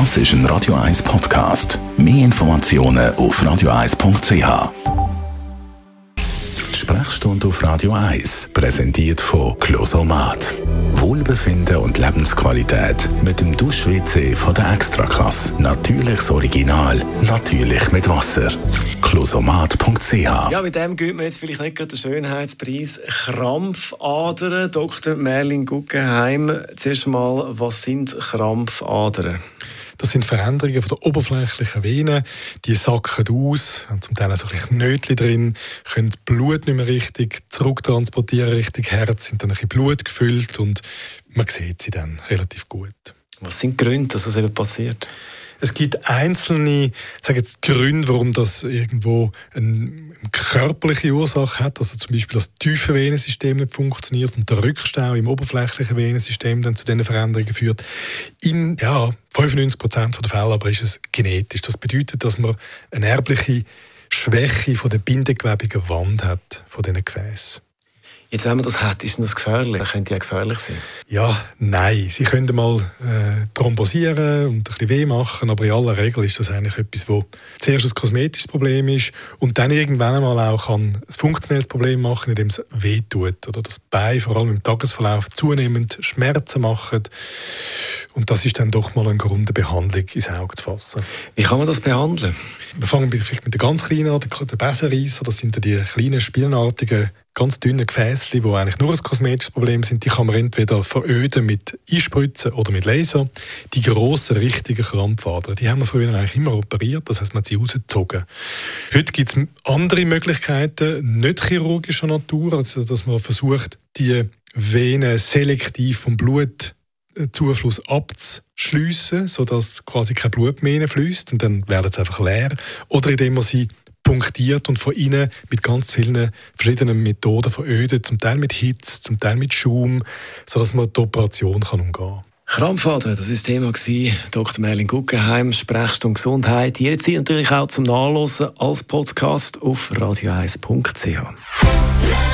Das ist ein Radio 1 Podcast. Mehr Informationen auf radio1.ch. Die Sprechstunde auf Radio 1 präsentiert von Closomat. Wohlbefinden und Lebensqualität mit dem Dusch-WC von der Extraklasse. Natürliches Original, natürlich mit Wasser. Closomat.ch Ja, mit dem gibt man jetzt vielleicht nicht gerade den Schönheitspreis Krampfadern. Dr. Merlin Guggenheim, zuerst mal, was sind Krampfadern? Das sind Veränderungen von der oberflächlichen Venen. Die sacken aus, haben zum Teil so ein Knötchen drin, können Blut nicht mehr richtig zurücktransportieren, richtig Herz, sind dann ein bisschen Blut gefüllt und man sieht sie dann relativ gut. Was sind die Gründe, dass das eben passiert? Es gibt einzelne sage jetzt, Gründe, warum das irgendwo eine körperliche Ursache hat. Also zum Beispiel das tiefe Venensystem nicht funktioniert und der Rückstau im oberflächlichen Venensystem dann zu diesen Veränderungen führt. In ja, 95 Prozent der Fälle aber ist es genetisch. Das bedeutet, dass man eine erbliche Schwäche von der bindegewebige Wand hat von diesen Gefäßen. Jetzt, wenn man das hat, ist das gefährlich? Könnte ja gefährlich sein. Ja, nein. Sie können mal äh, thrombosieren und ein bisschen weh machen, aber in aller Regel ist das eigentlich etwas, wo zuerst ein kosmetisches Problem ist und dann irgendwann einmal auch kann ein funktionelles Problem machen, indem es weh tut oder das Bein vor allem im Tagesverlauf zunehmend Schmerzen macht. Und das ist dann doch mal eine Grund, Behandlung ins Auge zu fassen. Wie kann man das behandeln? Wir fangen vielleicht mit der ganz kleinen an, der Besenreisser. Das sind die kleinen, spielenartigen ganz dünne Gefäße, die eigentlich nur ein kosmetisches Problem sind, die kann man entweder veröden mit Einspritzen oder mit Laser. Die grossen, richtigen Krampfadern, die haben wir früher eigentlich immer operiert, das heißt, man hat sie rausgezogen. Heute gibt es andere Möglichkeiten, nicht chirurgischer Natur, also dass man versucht, die Venen selektiv vom Blutzufluss abzuschliessen, sodass quasi kein Blut mehr fließt und dann werden sie einfach leer. Oder indem man sie punktiert und von innen mit ganz vielen verschiedenen Methoden verödet, zum Teil mit Hitze, zum Teil mit Schaum, sodass man die Operation kann umgehen kann. Krampfadern, das war das Thema. Dr. Merlin Guggenheim, Sprechstunde Gesundheit. Jederzeit natürlich auch zum Nachlesen als Podcast auf radio1.ch.